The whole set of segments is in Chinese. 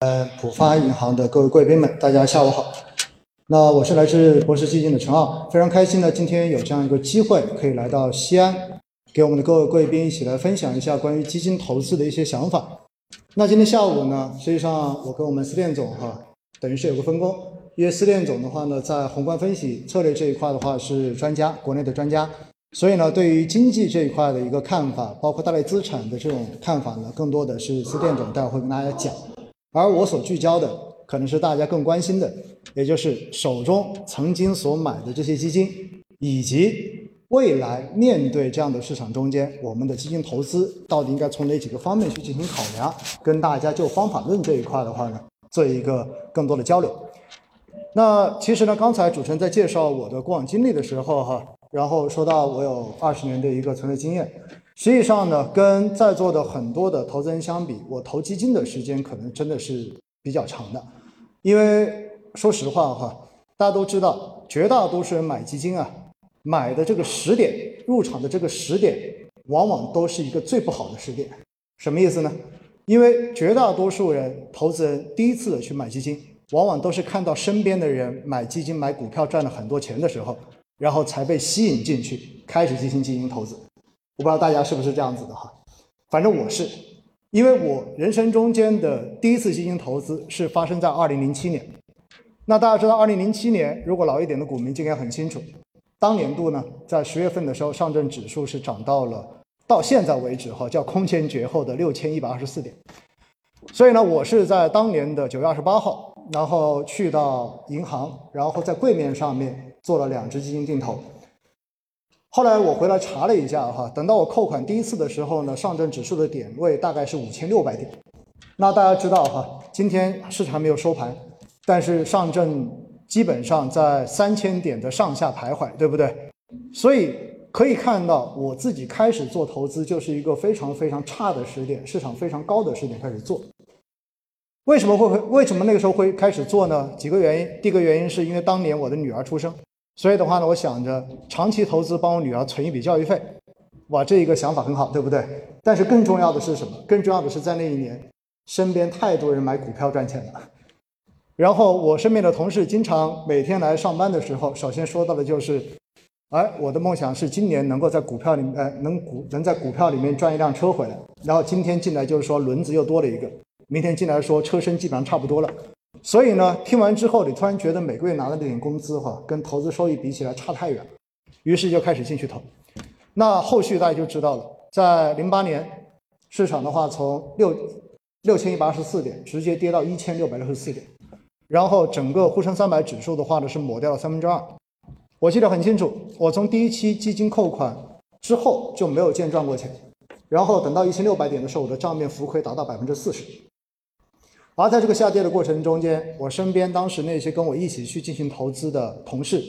呃，浦发银行的各位贵宾们，大家下午好。那我是来自博时基金的陈奥，非常开心呢，今天有这样一个机会可以来到西安，给我们的各位贵宾一起来分享一下关于基金投资的一些想法。那今天下午呢，实际上我跟我们司店总哈，等于是有个分工，因为司店总的话呢，在宏观分析策略这一块的话是专家，国内的专家。所以呢，对于经济这一块的一个看法，包括大类资产的这种看法呢，更多的是司店总待会会跟大家讲。而我所聚焦的，可能是大家更关心的，也就是手中曾经所买的这些基金，以及未来面对这样的市场中间，我们的基金投资到底应该从哪几个方面去进行考量，跟大家就方法论这一块的话呢，做一个更多的交流。那其实呢，刚才主持人在介绍我的过往经历的时候，哈。然后说到我有二十年的一个从业经验，实际上呢，跟在座的很多的投资人相比，我投基金的时间可能真的是比较长的。因为说实话哈，大家都知道，绝大多数人买基金啊，买的这个时点，入场的这个时点，往往都是一个最不好的时点。什么意思呢？因为绝大多数人投资人第一次去买基金，往往都是看到身边的人买基金、买股票赚了很多钱的时候。然后才被吸引进去，开始进行基金投资。我不知道大家是不是这样子的哈，反正我是，因为我人生中间的第一次基金投资是发生在二零零七年。那大家知道，二零零七年如果老一点的股民就应该很清楚，当年度呢，在十月份的时候，上证指数是涨到了到现在为止哈叫空前绝后的六千一百二十四点。所以呢，我是在当年的九月二十八号，然后去到银行，然后在柜面上面。做了两只基金定投，后来我回来查了一下哈，等到我扣款第一次的时候呢，上证指数的点位大概是五千六百点。那大家知道哈，今天市场没有收盘，但是上证基本上在三千点的上下徘徊，对不对？所以可以看到，我自己开始做投资就是一个非常非常差的时点，市场非常高的时点开始做。为什么会会为什么那个时候会开始做呢？几个原因，第一个原因是因为当年我的女儿出生。所以的话呢，我想着长期投资帮我女儿存一笔教育费，哇，这一个想法很好，对不对？但是更重要的是什么？更重要的是在那一年，身边太多人买股票赚钱了。然后我身边的同事经常每天来上班的时候，首先说到的就是，哎，我的梦想是今年能够在股票里，呃，能股能在股票里面赚一辆车回来。然后今天进来就是说轮子又多了一个，明天进来说车身基本上差不多了。所以呢，听完之后，你突然觉得每个月拿的那点工资哈，跟投资收益比起来差太远了，于是就开始进去投。那后续大家就知道了，在零八年，市场的话从六六千一百二十四点直接跌到一千六百六十四点，然后整个沪深三百指数的话呢是抹掉了三分之二。我记得很清楚，我从第一期基金扣款之后就没有见赚过钱，然后等到一千六百点的时候，我的账面浮亏达到百分之四十。而在这个下跌的过程中间，我身边当时那些跟我一起去进行投资的同事，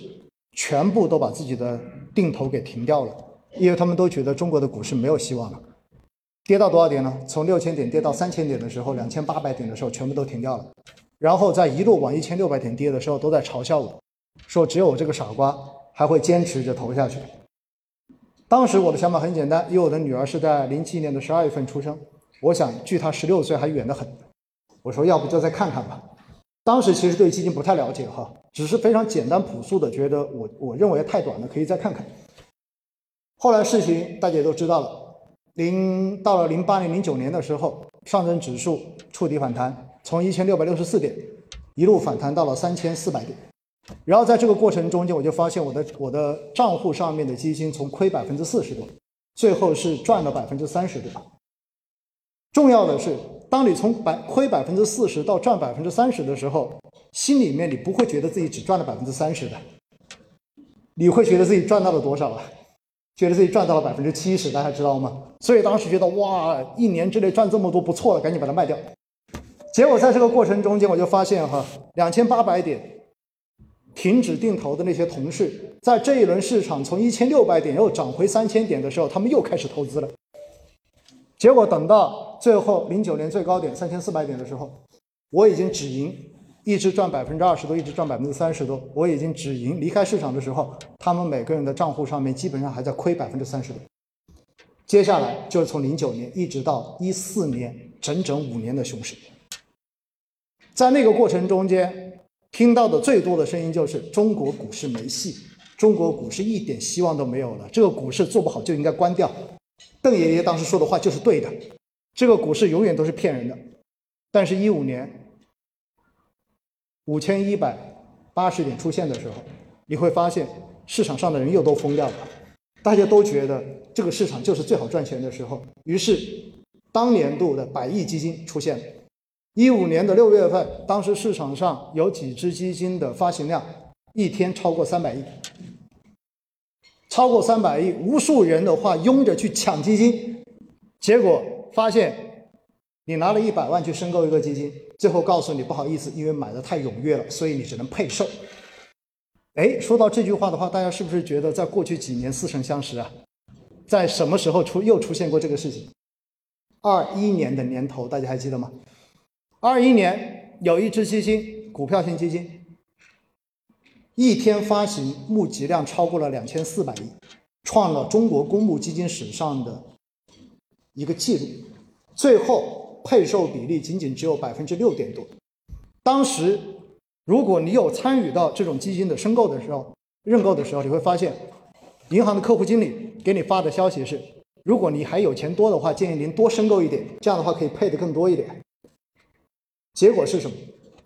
全部都把自己的定投给停掉了，因为他们都觉得中国的股市没有希望了。跌到多少点呢？从六千点跌到三千点的时候，两千八百点的时候，全部都停掉了。然后在一路往一千六百点跌的时候，都在嘲笑我，说只有我这个傻瓜还会坚持着投下去。当时我的想法很简单，因为我的女儿是在零七年的十二月份出生，我想距她十六岁还远得很。我说，要不就再看看吧。当时其实对基金不太了解哈，只是非常简单朴素的觉得我我认为太短了，可以再看看。后来事情大家也都知道了，零到了零八年、零九年的时候，上证指数触底反弹，从一千六百六十四点一路反弹到了三千四百点。然后在这个过程中间，我就发现我的我的账户上面的基金从亏百分之四十多，最后是赚了百分之三十多。重要的是。当你从百亏百分之四十到赚百分之三十的时候，心里面你不会觉得自己只赚了百分之三十的，你会觉得自己赚到了多少啊？觉得自己赚到了百分之七十，大家知道吗？所以当时觉得哇，一年之内赚这么多不错了，赶紧把它卖掉。结果在这个过程中间，我就发现哈，两千八百点停止定投的那些同事，在这一轮市场从一千六百点又涨回三千点的时候，他们又开始投资了。结果等到最后零九年最高点三千四百点的时候，我已经止盈，一直赚百分之二十多，一直赚百分之三十多。我已经止盈离开市场的时候，他们每个人的账户上面基本上还在亏百分之三十多。接下来就是从零九年一直到一四年，整整五年的熊市。在那个过程中间，听到的最多的声音就是中国股市没戏，中国股市一点希望都没有了，这个股市做不好就应该关掉。邓爷爷当时说的话就是对的，这个股市永远都是骗人的。但是，一五年五千一百八十点出现的时候，你会发现市场上的人又都疯掉了，大家都觉得这个市场就是最好赚钱的时候，于是当年度的百亿基金出现了。一五年的六月份，当时市场上有几只基金的发行量一天超过三百亿。超过三百亿，无数人的话拥着去抢基金，结果发现你拿了一百万去申购一个基金，最后告诉你不好意思，因为买的太踊跃了，所以你只能配售。哎，说到这句话的话，大家是不是觉得在过去几年似曾相识啊？在什么时候出又出现过这个事情？二一年的年头，大家还记得吗？二一年有一只基金，股票型基金。一天发行募集量超过了两千四百亿，创了中国公募基金史上的一个记录。最后配售比例仅仅只有百分之六点多。当时，如果你有参与到这种基金的申购的时候、认购的时候，你会发现，银行的客户经理给你发的消息是：如果你还有钱多的话，建议您多申购一点，这样的话可以配的更多一点。结果是什么？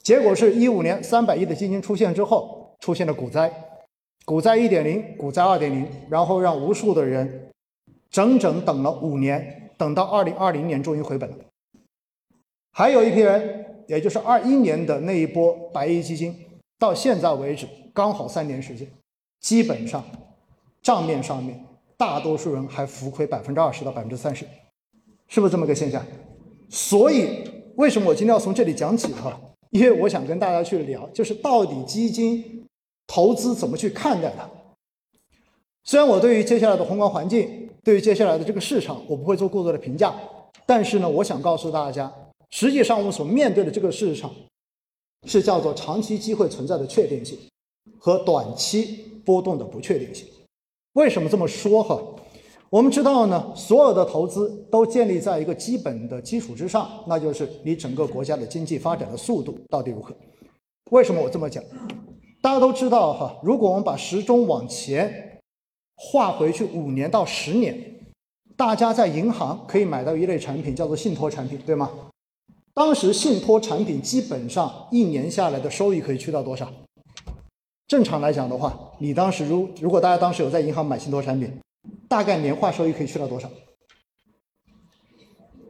结果是一五年三百亿的基金出现之后。出现了股灾，股灾一点零，股灾二点零，然后让无数的人整整等了五年，等到二零二零年终于回本了。还有一批人，也就是二一年的那一波白衣基金，到现在为止刚好三年时间，基本上账面上面大多数人还浮亏百分之二十到百分之三十，是不是这么个现象？所以为什么我今天要从这里讲起哈？因为我想跟大家去聊，就是到底基金。投资怎么去看待它？虽然我对于接下来的宏观环境，对于接下来的这个市场，我不会做过多的评价，但是呢，我想告诉大家，实际上我们所面对的这个市场，是叫做长期机会存在的确定性和短期波动的不确定性。为什么这么说？哈，我们知道呢，所有的投资都建立在一个基本的基础之上，那就是你整个国家的经济发展的速度到底如何？为什么我这么讲？大家都知道哈，如果我们把时钟往前划回去五年到十年，大家在银行可以买到一类产品，叫做信托产品，对吗？当时信托产品基本上一年下来的收益可以去到多少？正常来讲的话，你当时如如果大家当时有在银行买信托产品，大概年化收益可以去到多少？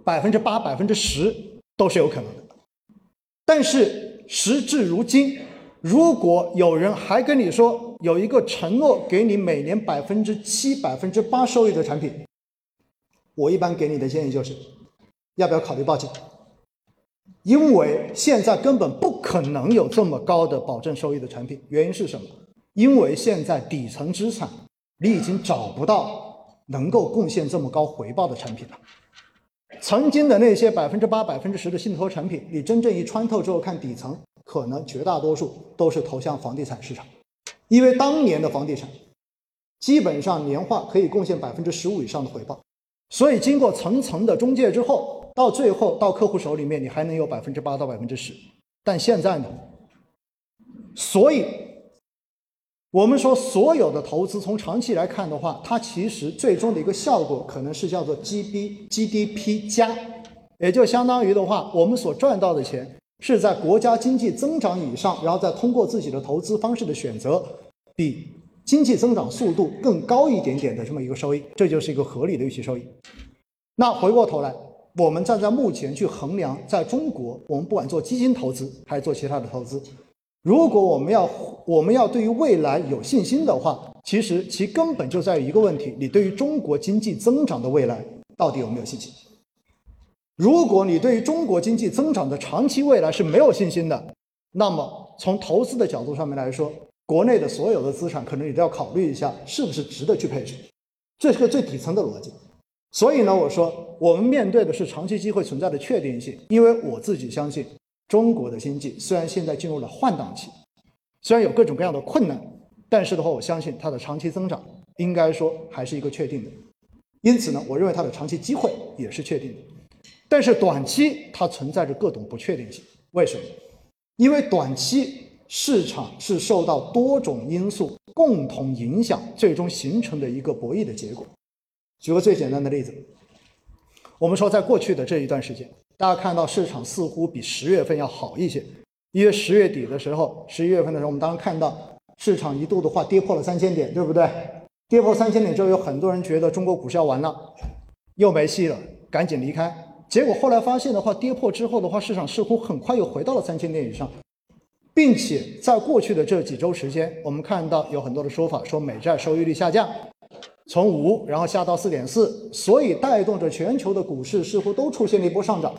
百分之八、百分之十都是有可能的。但是时至如今。如果有人还跟你说有一个承诺给你每年百分之七、百分之八收益的产品，我一般给你的建议就是，要不要考虑报警？因为现在根本不可能有这么高的保证收益的产品。原因是什么？因为现在底层资产你已经找不到能够贡献这么高回报的产品了。曾经的那些百分之八、百分之十的信托产品，你真正一穿透之后看底层。可能绝大多数都是投向房地产市场，因为当年的房地产基本上年化可以贡献百分之十五以上的回报，所以经过层层的中介之后，到最后到客户手里面，你还能有百分之八到百分之十。但现在呢？所以，我们说所有的投资从长期来看的话，它其实最终的一个效果可能是叫做 G B G D P 加，也就相当于的话，我们所赚到的钱。是在国家经济增长以上，然后再通过自己的投资方式的选择，比经济增长速度更高一点点的这么一个收益，这就是一个合理的预期收益。那回过头来，我们站在目前去衡量，在中国，我们不管做基金投资还是做其他的投资，如果我们要我们要对于未来有信心的话，其实其根本就在于一个问题：你对于中国经济增长的未来到底有没有信心？如果你对于中国经济增长的长期未来是没有信心的，那么从投资的角度上面来说，国内的所有的资产可能你都要考虑一下，是不是值得去配置，这是个最底层的逻辑。所以呢，我说我们面对的是长期机会存在的确定性，因为我自己相信，中国的经济虽然现在进入了换挡期，虽然有各种各样的困难，但是的话，我相信它的长期增长应该说还是一个确定的。因此呢，我认为它的长期机会也是确定的。但是短期它存在着各种不确定性，为什么？因为短期市场是受到多种因素共同影响，最终形成的一个博弈的结果。举个最简单的例子，我们说在过去的这一段时间，大家看到市场似乎比十月份要好一些，因为十月底的时候，十一月份的时候，我们当时看到市场一度的话跌破了三千点，对不对？跌破三千点之后，有很多人觉得中国股市要完了，又没戏了，赶紧离开。结果后来发现的话，跌破之后的话，市场似乎很快又回到了三千点以上，并且在过去的这几周时间，我们看到有很多的说法说美债收益率下降。从五，然后下到四点四，所以带动着全球的股市似乎都出现了一波上涨。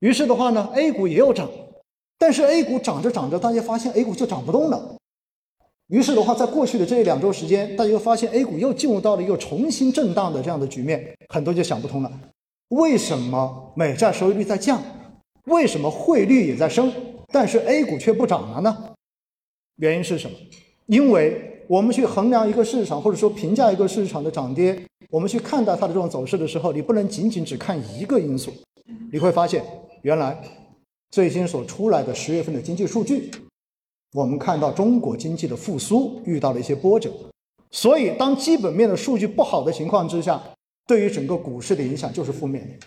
于是的话呢，A 股也有涨，但是 A 股涨着涨着，大家发现 A 股就涨不动了。于是的话，在过去的这两周时间，大家又发现 A 股又进入到了一个重新震荡的这样的局面，很多就想不通了：为什么美债收益率在降？为什么汇率也在升？但是 A 股却不涨了呢？原因是什么？因为。我们去衡量一个市场，或者说评价一个市场的涨跌，我们去看待它的这种走势的时候，你不能仅仅只看一个因素。你会发现，原来最新所出来的十月份的经济数据，我们看到中国经济的复苏遇到了一些波折。所以，当基本面的数据不好的情况之下，对于整个股市的影响就是负面的。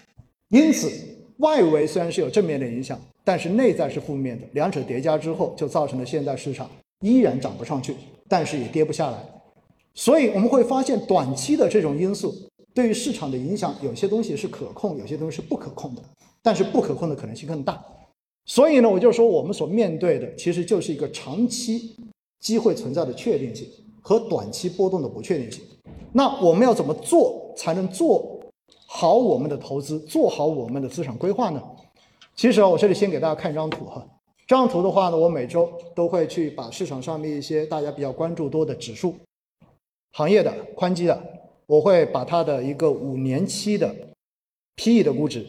因此，外围虽然是有正面的影响，但是内在是负面的，两者叠加之后，就造成了现在市场依然涨不上去。但是也跌不下来，所以我们会发现短期的这种因素对于市场的影响，有些东西是可控，有些东西是不可控的。但是不可控的可能性更大。所以呢，我就说我们所面对的其实就是一个长期机会存在的确定性和短期波动的不确定性。那我们要怎么做才能做好我们的投资，做好我们的资产规划呢？其实啊，我这里先给大家看一张图哈。这张图的话呢，我每周都会去把市场上面一些大家比较关注多的指数、行业的、宽基的，我会把它的一个五年期的 PE 的估值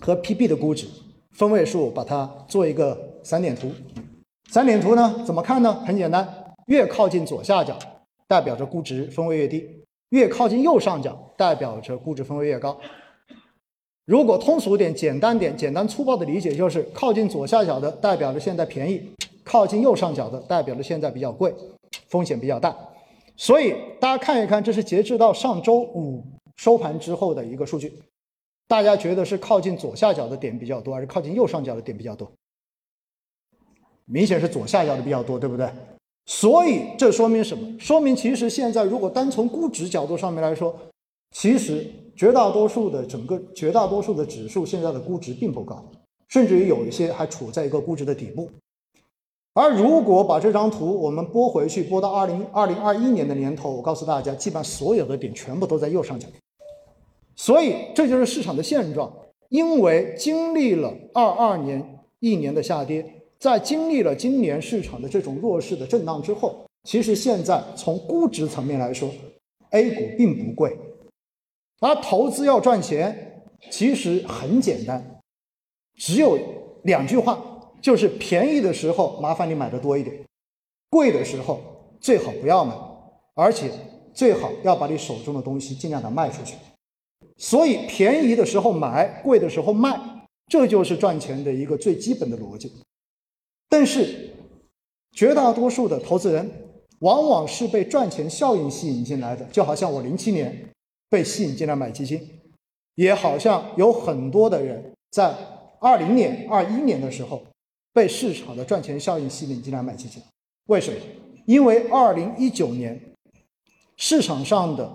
和 PB 的估值分位数，把它做一个散点图。散点图呢，怎么看呢？很简单，越靠近左下角，代表着估值分位越低；越靠近右上角，代表着估值分位越高。如果通俗点、简单点、简单粗暴的理解，就是靠近左下角的代表着现在便宜，靠近右上角的代表着现在比较贵，风险比较大。所以大家看一看，这是截至到上周五收盘之后的一个数据。大家觉得是靠近左下角的点比较多，还是靠近右上角的点比较多？明显是左下角的比较多，对不对？所以这说明什么？说明其实现在如果单从估值角度上面来说，其实。绝大多数的整个绝大多数的指数现在的估值并不高，甚至于有一些还处在一个估值的底部。而如果把这张图我们拨回去，拨到二零二零二一年的年头，我告诉大家，基本上所有的点全部都在右上角。所以这就是市场的现状。因为经历了二二年一年的下跌，在经历了今年市场的这种弱势的震荡之后，其实现在从估值层面来说，A 股并不贵。而投资要赚钱，其实很简单，只有两句话，就是便宜的时候麻烦你买的多一点，贵的时候最好不要买，而且最好要把你手中的东西尽量的卖出去。所以便宜的时候买，贵的时候卖，这就是赚钱的一个最基本的逻辑。但是绝大多数的投资人往往是被赚钱效应吸引进来的，就好像我零七年。被吸引进来买基金，也好像有很多的人在二零年、二一年的时候被市场的赚钱效应吸引进来买基金。为什么？因为二零一九年市场上的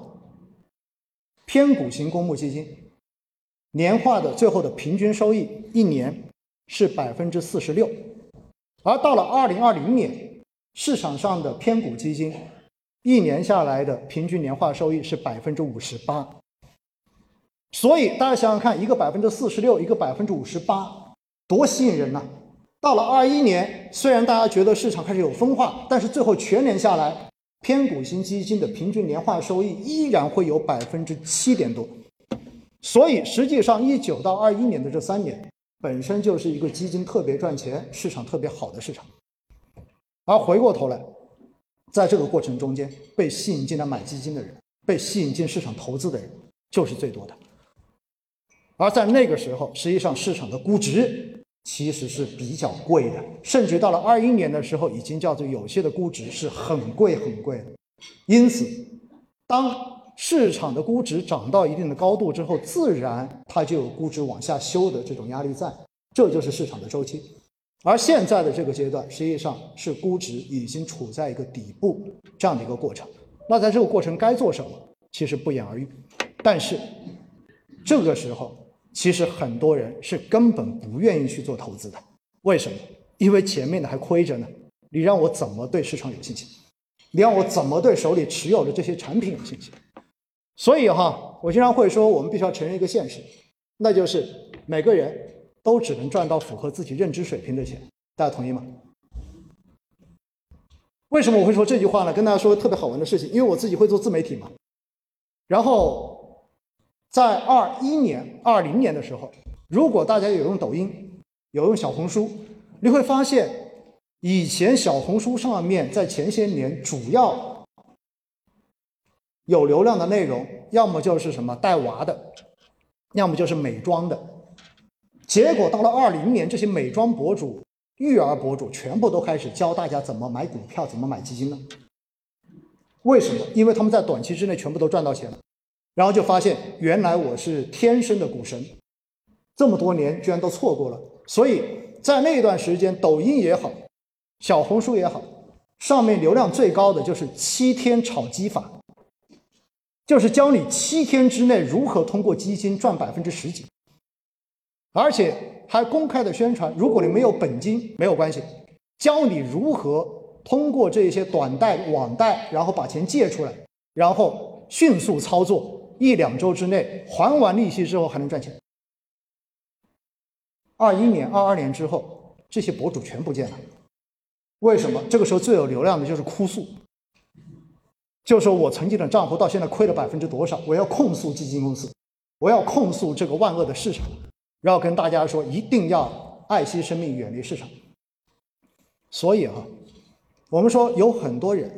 偏股型公募基金年化的最后的平均收益一年是百分之四十六，而到了二零二零年，市场上的偏股基金。一年下来的平均年化收益是百分之五十八，所以大家想想看，一个百分之四十六，一个百分之五十八，多吸引人呐！到了二一年，虽然大家觉得市场开始有分化，但是最后全年下来，偏股型基金的平均年化收益依然会有百分之七点多。所以实际上，一九到二一年的这三年，本身就是一个基金特别赚钱、市场特别好的市场。而回过头来。在这个过程中间，被吸引进来买基金的人，被吸引进市场投资的人，就是最多的。而在那个时候，实际上市场的估值其实是比较贵的，甚至到了二一年的时候，已经叫做有些的估值是很贵很贵的。因此，当市场的估值涨到一定的高度之后，自然它就有估值往下修的这种压力在，这就是市场的周期。而现在的这个阶段，实际上是估值已经处在一个底部这样的一个过程。那在这个过程该做什么，其实不言而喻。但是这个时候，其实很多人是根本不愿意去做投资的。为什么？因为前面的还亏着呢。你让我怎么对市场有信心？你让我怎么对手里持有的这些产品有信心？所以哈，我经常会说，我们必须要承认一个现实，那就是每个人都只能赚到符合自己认知水平的钱。大家同意吗？为什么我会说这句话呢？跟大家说个特别好玩的事情，因为我自己会做自媒体嘛。然后在二一年、二零年的时候，如果大家有用抖音、有用小红书，你会发现，以前小红书上面在前些年主要有流量的内容，要么就是什么带娃的，要么就是美妆的。结果到了二零年，这些美妆博主。育儿博主全部都开始教大家怎么买股票，怎么买基金了。为什么？因为他们在短期之内全部都赚到钱了，然后就发现原来我是天生的股神，这么多年居然都错过了。所以在那段时间，抖音也好，小红书也好，上面流量最高的就是七天炒鸡法，就是教你七天之内如何通过基金赚百分之十几，而且。还公开的宣传，如果你没有本金没有关系，教你如何通过这些短贷、网贷，然后把钱借出来，然后迅速操作，一两周之内还完利息之后还能赚钱。二一年、二二年之后，这些博主全不见了。为什么？这个时候最有流量的就是哭诉，就说我曾经的账户到现在亏了百分之多少，我要控诉基金公司，我要控诉这个万恶的市场。然后跟大家说，一定要爱惜生命，远离市场。所以哈，我们说有很多人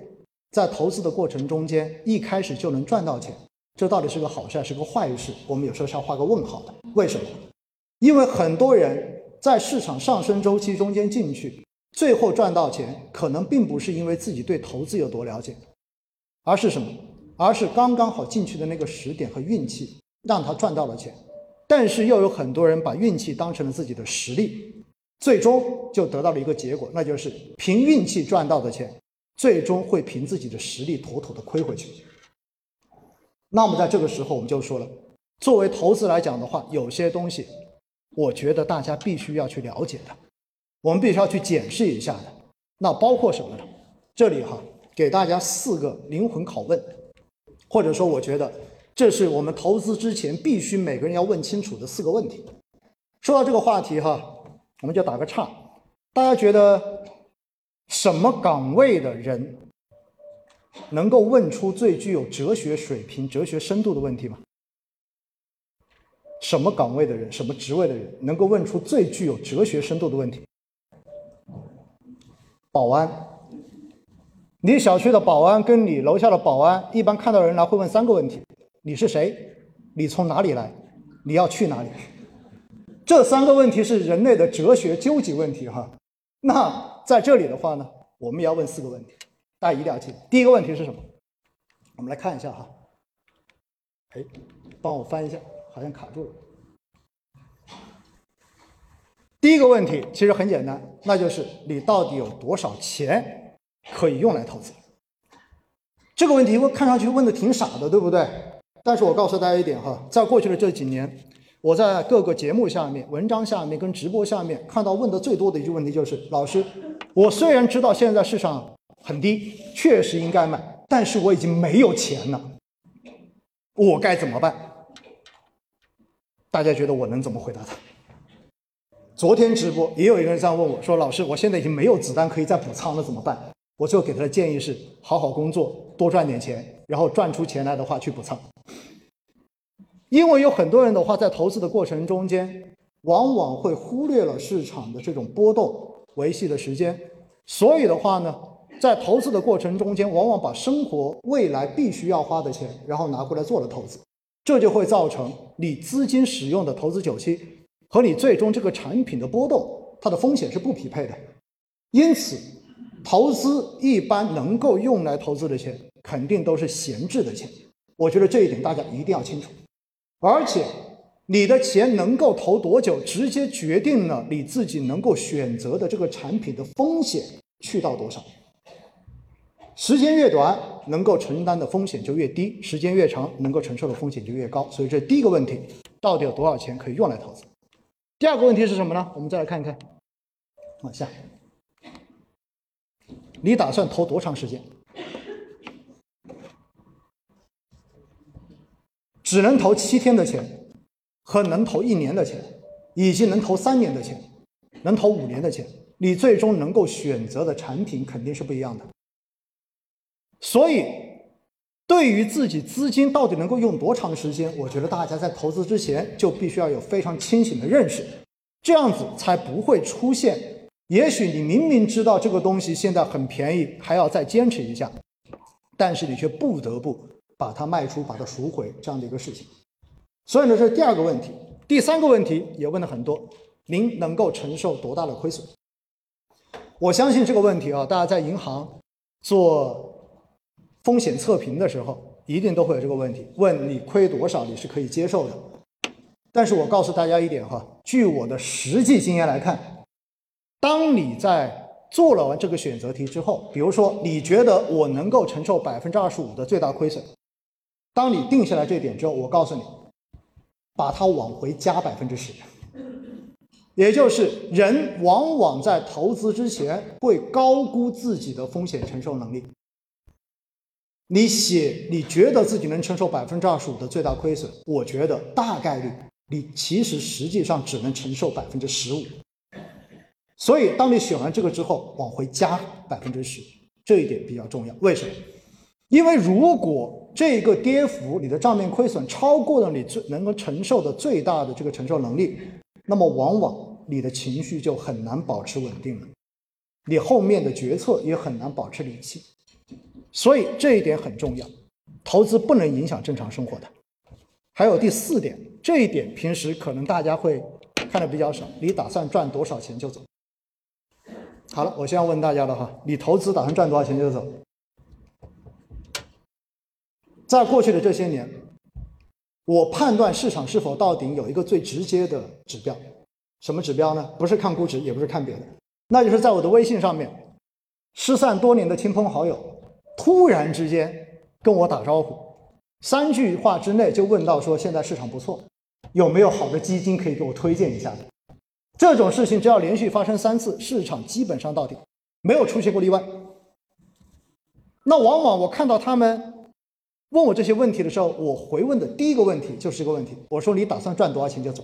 在投资的过程中间，一开始就能赚到钱，这到底是个好事还是个坏事？我们有时候是要画个问号的。为什么？因为很多人在市场上升周期中间进去，最后赚到钱，可能并不是因为自己对投资有多了解，而是什么？而是刚刚好进去的那个时点和运气，让他赚到了钱。但是又有很多人把运气当成了自己的实力，最终就得到了一个结果，那就是凭运气赚到的钱，最终会凭自己的实力妥妥的亏回去。那么在这个时候，我们就说了，作为投资来讲的话，有些东西，我觉得大家必须要去了解的，我们必须要去检视一下的。那包括什么呢？这里哈，给大家四个灵魂拷问，或者说，我觉得。这是我们投资之前必须每个人要问清楚的四个问题。说到这个话题哈，我们就打个岔。大家觉得什么岗位的人能够问出最具有哲学水平、哲学深度的问题吗？什么岗位的人、什么职位的人能够问出最具有哲学深度的问题？保安。你小区的保安跟你楼下的保安，一般看到人来会问三个问题。你是谁？你从哪里来？你要去哪里？这三个问题是人类的哲学究极问题哈。那在这里的话呢，我们也要问四个问题，大家一定要记。第一个问题是什么？我们来看一下哈。哎，帮我翻一下，好像卡住了。第一个问题其实很简单，那就是你到底有多少钱可以用来投资？这个问题我看上去问的挺傻的，对不对？但是我告诉大家一点哈，在过去的这几年，我在各个节目下面、文章下面跟直播下面看到问的最多的一句问题就是：老师，我虽然知道现在市场很低，确实应该买，但是我已经没有钱了，我该怎么办？大家觉得我能怎么回答他？昨天直播也有一个人这样问我说：“老师，我现在已经没有子弹可以再补仓了，怎么办？”我最后给他的建议是：好好工作，多赚点钱，然后赚出钱来的话去补仓。因为有很多人的话，在投资的过程中间，往往会忽略了市场的这种波动维系的时间，所以的话呢，在投资的过程中间，往往把生活未来必须要花的钱，然后拿过来做了投资，这就会造成你资金使用的投资周期和你最终这个产品的波动，它的风险是不匹配的。因此，投资一般能够用来投资的钱，肯定都是闲置的钱。我觉得这一点大家一定要清楚。而且，你的钱能够投多久，直接决定了你自己能够选择的这个产品的风险去到多少。时间越短，能够承担的风险就越低；时间越长，能够承受的风险就越高。所以，这第一个问题，到底有多少钱可以用来投资？第二个问题是什么呢？我们再来看一看，往下，你打算投多长时间？只能投七天的钱，和能投一年的钱，以及能投三年的钱，能投五年的钱，你最终能够选择的产品肯定是不一样的。所以，对于自己资金到底能够用多长时间，我觉得大家在投资之前就必须要有非常清醒的认识，这样子才不会出现。也许你明明知道这个东西现在很便宜，还要再坚持一下，但是你却不得不把它卖出，把它赎回这样的一个事情。所以呢，这是第二个问题。第三个问题也问了很多，您能够承受多大的亏损？我相信这个问题啊，大家在银行做。风险测评的时候，一定都会有这个问题：问你亏多少，你是可以接受的。但是我告诉大家一点哈，据我的实际经验来看，当你在做了完这个选择题之后，比如说你觉得我能够承受百分之二十五的最大亏损，当你定下来这点之后，我告诉你，把它往回加百分之十，也就是人往往在投资之前会高估自己的风险承受能力。你写你觉得自己能承受百分之二十五的最大亏损，我觉得大概率你其实实际上只能承受百分之十五。所以当你选完这个之后，往回加百分之十，这一点比较重要。为什么？因为如果这个跌幅你的账面亏损超过了你最能够承受的最大的这个承受能力，那么往往你的情绪就很难保持稳定了，你后面的决策也很难保持理性。所以这一点很重要，投资不能影响正常生活的。还有第四点，这一点平时可能大家会看的比较少。你打算赚多少钱就走？好了，我现在问大家了哈，你投资打算赚多少钱就走？在过去的这些年，我判断市场是否到顶有一个最直接的指标，什么指标呢？不是看估值，也不是看别的，那就是在我的微信上面，失散多年的亲朋好友。突然之间跟我打招呼，三句话之内就问到说现在市场不错，有没有好的基金可以给我推荐一下？这种事情只要连续发生三次，市场基本上到底没有出现过例外。那往往我看到他们问我这些问题的时候，我回问的第一个问题就是这个问题：我说你打算赚多少钱就走？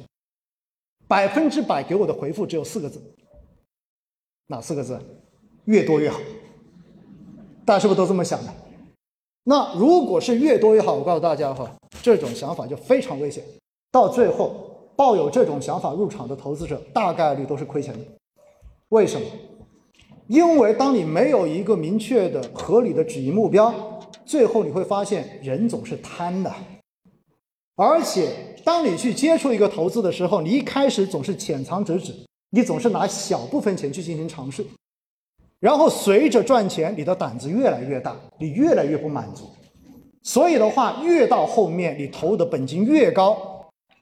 百分之百给我的回复只有四个字，哪四个字？越多越好。大家是不是都这么想的？那如果是越多越好，我告诉大家哈，这种想法就非常危险。到最后，抱有这种想法入场的投资者，大概率都是亏钱的。为什么？因为当你没有一个明确的、合理的止盈目标，最后你会发现人总是贪的。而且，当你去接触一个投资的时候，你一开始总是浅尝辄止，你总是拿小部分钱去进行尝试。然后随着赚钱，你的胆子越来越大，你越来越不满足，所以的话，越到后面你投入的本金越高，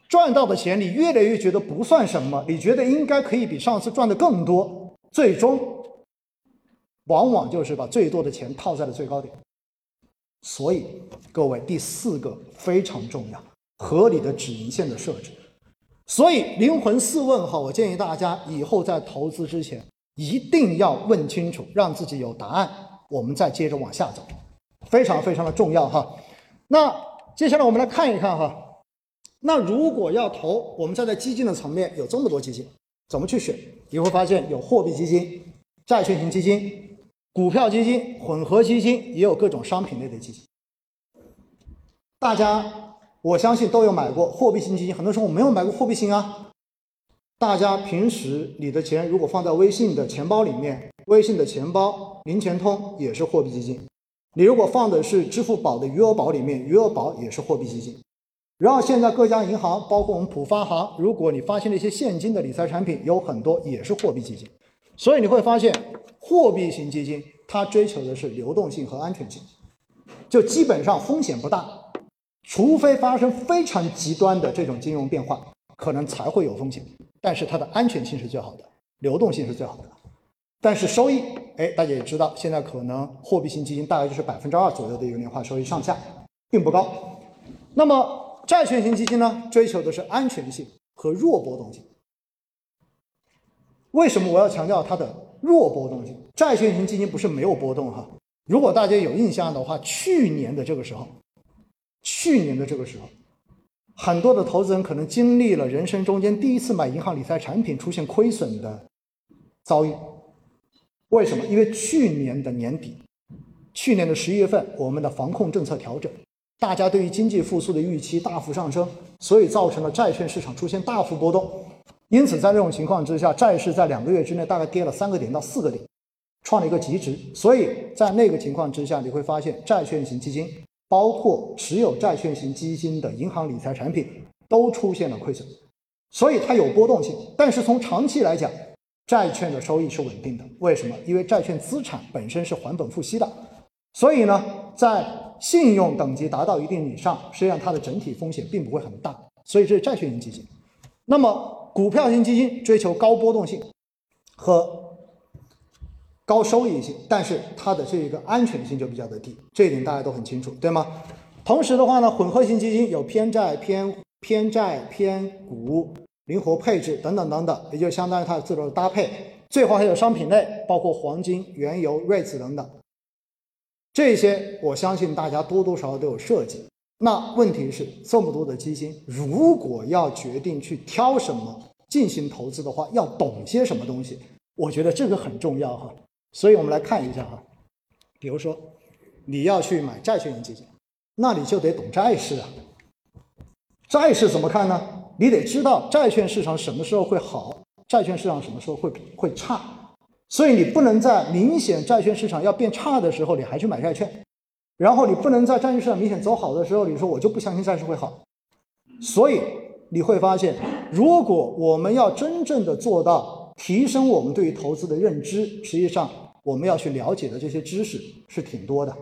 赚到的钱你越来越觉得不算什么，你觉得应该可以比上次赚的更多，最终往往就是把最多的钱套在了最高点。所以各位，第四个非常重要，合理的止盈线的设置。所以灵魂四问哈，我建议大家以后在投资之前。一定要问清楚，让自己有答案，我们再接着往下走，非常非常的重要哈。那接下来我们来看一看哈，那如果要投，我们站在基金的层面有这么多基金，怎么去选？你会发现有货币基金、债券型基金、股票基金、混合基金，也有各种商品类的基金。大家我相信都有买过货币型基金，很多时候我没有买过货币型啊。大家平时你的钱如果放在微信的钱包里面，微信的钱包零钱通也是货币基金；你如果放的是支付宝的余额宝里面，余额宝也是货币基金。然后现在各家银行，包括我们浦发行，如果你发现了一些现金的理财产品，有很多也是货币基金。所以你会发现，货币型基金它追求的是流动性和安全性，就基本上风险不大，除非发生非常极端的这种金融变化，可能才会有风险。但是它的安全性是最好的，流动性是最好的。但是收益，哎，大家也知道，现在可能货币型基金大概就是百分之二左右的一个年化收益上下，并不高。那么债券型基金呢，追求的是安全性和弱波动性。为什么我要强调它的弱波动性？债券型基金不是没有波动哈。如果大家有印象的话，去年的这个时候，去年的这个时候，很多的投资人可能经历了人生中间第一次买银行理财产品出现亏损的遭遇。为什么？因为去年的年底，去年的十一月份，我们的防控政策调整，大家对于经济复苏的预期大幅上升，所以造成了债券市场出现大幅波动。因此，在这种情况之下，债市在两个月之内大概跌了三个点到四个点，创了一个极值。所以在那个情况之下，你会发现债券型基金，包括持有债券型基金的银行理财产品，都出现了亏损。所以它有波动性，但是从长期来讲。债券的收益是稳定的，为什么？因为债券资产本身是还本付息的，所以呢，在信用等级达到一定以上，实际上它的整体风险并不会很大，所以这是债券型基金。那么股票型基金追求高波动性和高收益性，但是它的这一个安全性就比较的低，这一点大家都很清楚，对吗？同时的话呢，混合型基金有偏债、偏偏债、偏股。灵活配置等等等等，也就相当于它的自动的搭配。最后还有商品类，包括黄金、原油、瑞子等等，这些我相信大家多多少少都有涉及。那问题是，这么多的基金，如果要决定去挑什么进行投资的话，要懂些什么东西？我觉得这个很重要哈。所以我们来看一下哈，比如说你要去买债券型基金，那你就得懂债市啊。债市怎么看呢？你得知道债券市场什么时候会好，债券市场什么时候会会差，所以你不能在明显债券市场要变差的时候，你还去买债券，然后你不能在债券市场明显走好的时候，你说我就不相信债市会好。所以你会发现，如果我们要真正的做到提升我们对于投资的认知，实际上我们要去了解的这些知识是挺多的。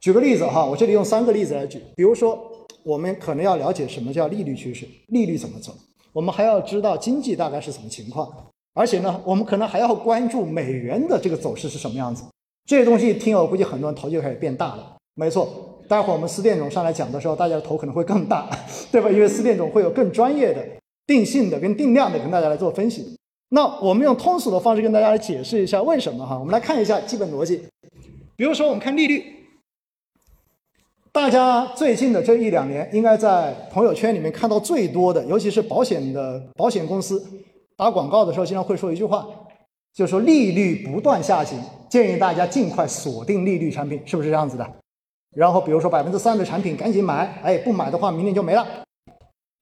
举个例子哈，我这里用三个例子来举，比如说。我们可能要了解什么叫利率趋势，利率怎么走？我们还要知道经济大概是什么情况，而且呢，我们可能还要关注美元的这个走势是什么样子。这些东西一听，我估计很多人头就开始变大了。没错，待会儿我们四店总上来讲的时候，大家的头可能会更大，对吧？因为四店总会有更专业的、定性的跟定量的跟大家来做分析。那我们用通俗的方式跟大家来解释一下为什么哈。我们来看一下基本逻辑，比如说我们看利率。大家最近的这一两年，应该在朋友圈里面看到最多的，尤其是保险的保险公司打广告的时候，经常会说一句话，就说利率不断下行，建议大家尽快锁定利率产品，是不是这样子的？然后比如说百分之三的产品赶紧买，哎，不买的话明年就没了。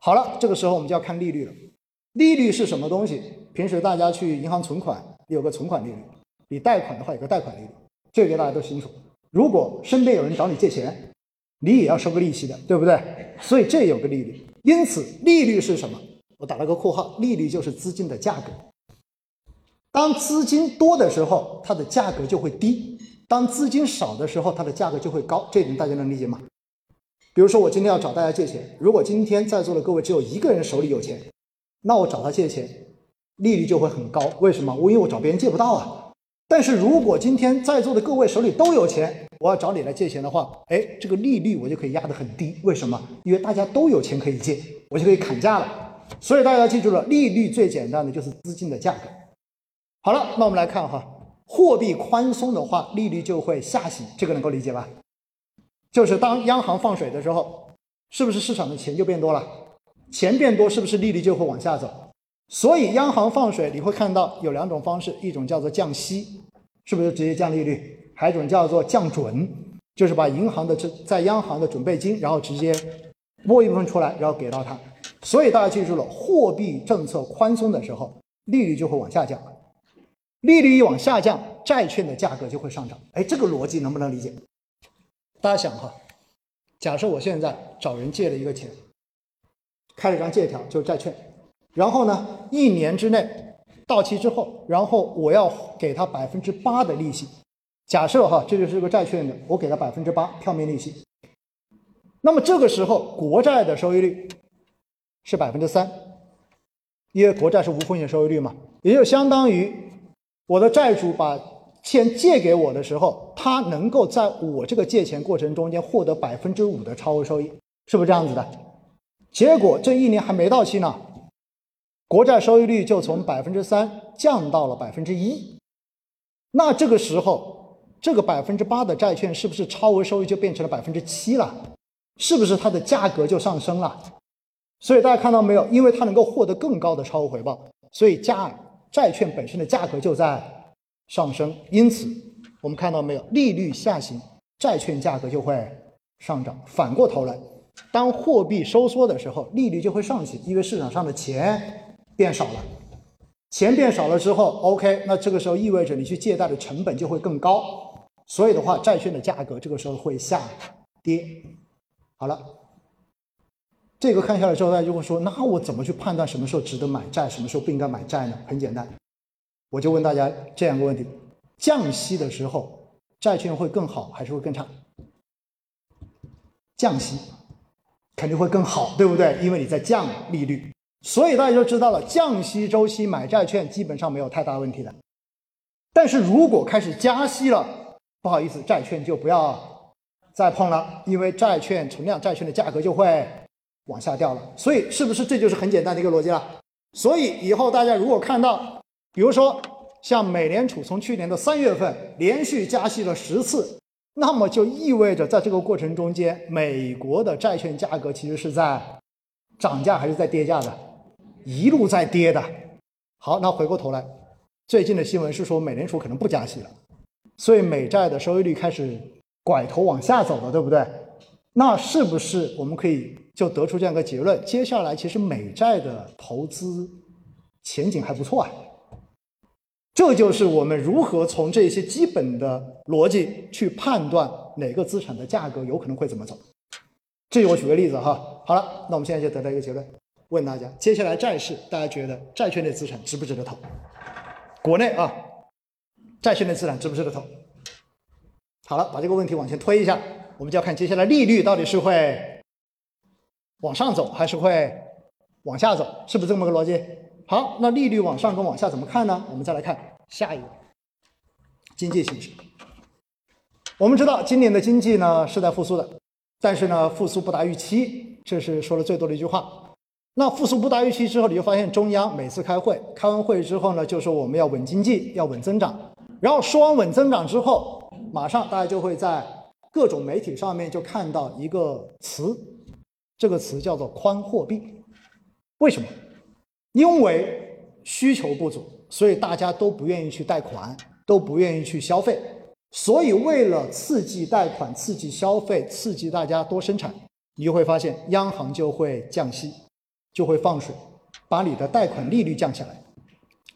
好了，这个时候我们就要看利率了。利率是什么东西？平时大家去银行存款有个存款利率，你贷款的话有个贷款利率，这个大家都清楚。如果身边有人找你借钱，你也要收个利息的，对不对？所以这有个利率，因此利率是什么？我打了个括号，利率就是资金的价格。当资金多的时候，它的价格就会低；当资金少的时候，它的价格就会高。这点大家能理解吗？比如说，我今天要找大家借钱，如果今天在座的各位只有一个人手里有钱，那我找他借钱，利率就会很高。为什么？我因为我找别人借不到啊。但是如果今天在座的各位手里都有钱，我要找你来借钱的话，哎，这个利率我就可以压得很低。为什么？因为大家都有钱可以借，我就可以砍价了。所以大家记住了，利率最简单的就是资金的价格。好了，那我们来看哈，货币宽松的话，利率就会下行，这个能够理解吧？就是当央行放水的时候，是不是市场的钱就变多了？钱变多，是不是利率就会往下走？所以央行放水，你会看到有两种方式，一种叫做降息，是不是直接降利率？还有一种叫做降准，就是把银行的这在央行的准备金，然后直接拨一部分出来，然后给到他。所以大家记住了，货币政策宽松的时候，利率就会往下降，利率一往下降，债券的价格就会上涨。哎，这个逻辑能不能理解？大家想哈，假设我现在找人借了一个钱，开了张借条，就是债券，然后呢，一年之内到期之后，然后我要给他百分之八的利息。假设哈，这就是个债券的，我给他百分之八票面利息。那么这个时候，国债的收益率是百分之三，因为国债是无风险收益率嘛，也就相当于我的债主把钱借给我的时候，他能够在我这个借钱过程中间获得百分之五的超额收益，是不是这样子的？结果这一年还没到期呢，国债收益率就从百分之三降到了百分之一，那这个时候。这个百分之八的债券是不是超额收益就变成了百分之七了？是不是它的价格就上升了？所以大家看到没有？因为它能够获得更高的超额回报，所以价债券本身的价格就在上升。因此，我们看到没有？利率下行，债券价格就会上涨。反过头来，当货币收缩的时候，利率就会上行，因为市场上的钱变少了。钱变少了之后，OK，那这个时候意味着你去借贷的成本就会更高。所以的话，债券的价格这个时候会下跌。好了，这个看下来之后，大家就会说：那我怎么去判断什么时候值得买债，什么时候不应该买债呢？很简单，我就问大家这样一个问题：降息的时候，债券会更好还是会更差？降息肯定会更好，对不对？因为你在降利率，所以大家就知道了，降息周期买债券基本上没有太大问题的。但是如果开始加息了，不好意思，债券就不要再碰了，因为债券存量债券的价格就会往下掉了。所以，是不是这就是很简单的一个逻辑了？所以以后大家如果看到，比如说像美联储从去年的三月份连续加息了十次，那么就意味着在这个过程中间，美国的债券价格其实是在涨价还是在跌价的？一路在跌的。好，那回过头来，最近的新闻是说美联储可能不加息了。所以美债的收益率开始拐头往下走了，对不对？那是不是我们可以就得出这样一个结论？接下来其实美债的投资前景还不错啊。这就是我们如何从这些基本的逻辑去判断哪个资产的价格有可能会怎么走。这我举个例子哈。好了，那我们现在就得到一个结论，问大家：接下来债市，大家觉得债券类资产值不值得投？国内啊。债券类资产值不值得投？好了，把这个问题往前推一下，我们就要看接下来利率到底是会往上走还是会往下走，是不是这么个逻辑？好，那利率往上跟往下怎么看呢？我们再来看下一个经济形势。我们知道今年的经济呢是在复苏的，但是呢复苏不达预期，这是说的最多的一句话。那复苏不达预期之后，你就发现中央每次开会，开完会之后呢，就说我们要稳经济，要稳增长。然后说完稳增长之后，马上大家就会在各种媒体上面就看到一个词，这个词叫做宽货币。为什么？因为需求不足，所以大家都不愿意去贷款，都不愿意去消费。所以为了刺激贷款、刺激消费、刺激大家多生产，你就会发现央行就会降息，就会放水，把你的贷款利率降下来。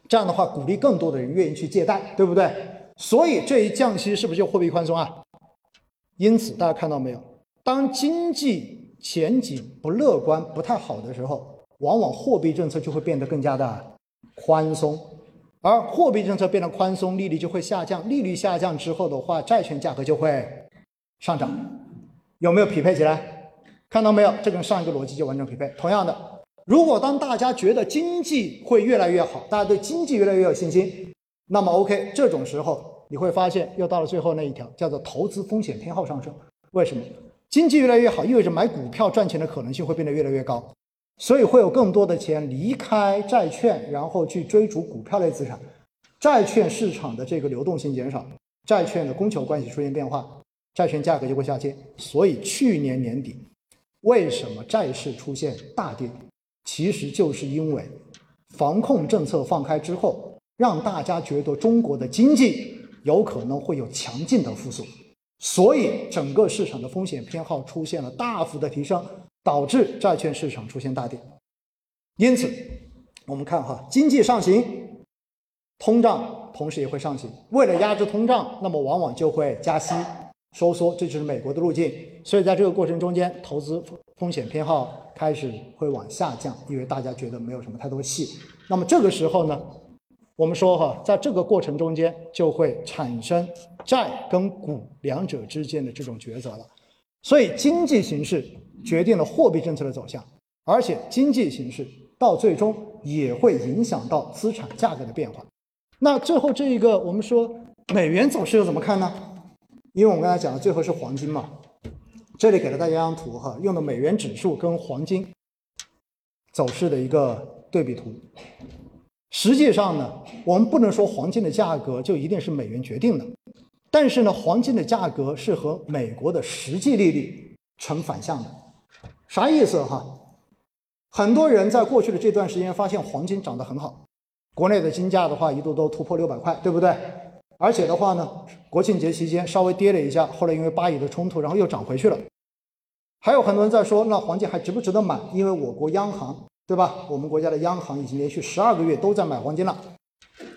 这样的话，鼓励更多的人愿意去借贷，对不对？所以这一降息是不是就货币宽松啊？因此，大家看到没有？当经济前景不乐观、不太好的时候，往往货币政策就会变得更加的宽松，而货币政策变得宽松，利率就会下降。利率下降之后的话，债券价格就会上涨，有没有匹配起来？看到没有？这跟上一个逻辑就完全匹配。同样的。如果当大家觉得经济会越来越好，大家对经济越来越有信心，那么 OK，这种时候你会发现又到了最后那一条，叫做投资风险偏好上升。为什么？经济越来越好，意味着买股票赚钱的可能性会变得越来越高，所以会有更多的钱离开债券，然后去追逐股票类资产。债券市场的这个流动性减少，债券的供求关系出现变化，债券价格就会下跌。所以去年年底，为什么债市出现大跌？其实就是因为防控政策放开之后，让大家觉得中国的经济有可能会有强劲的复苏，所以整个市场的风险偏好出现了大幅的提升，导致债券市场出现大跌。因此，我们看哈，经济上行，通胀同时也会上行。为了压制通胀，那么往往就会加息。收缩，这就是美国的路径。所以在这个过程中间，投资风险偏好开始会往下降，因为大家觉得没有什么太多戏。那么这个时候呢，我们说哈，在这个过程中间就会产生债跟股两者之间的这种抉择了。所以经济形势决定了货币政策的走向，而且经济形势到最终也会影响到资产价格的变化。那最后这一个，我们说美元走势又怎么看呢？因为我们刚才讲的最后是黄金嘛，这里给了大家一张图哈，用的美元指数跟黄金走势的一个对比图。实际上呢，我们不能说黄金的价格就一定是美元决定的，但是呢，黄金的价格是和美国的实际利率成反向的。啥意思哈？很多人在过去的这段时间发现黄金涨得很好。国内的金价的话，一度都突破六百块，对不对？而且的话呢，国庆节期间稍微跌了一下，后来因为巴以的冲突，然后又涨回去了。还有很多人在说，那黄金还值不值得买？因为我国央行，对吧？我们国家的央行已经连续十二个月都在买黄金了。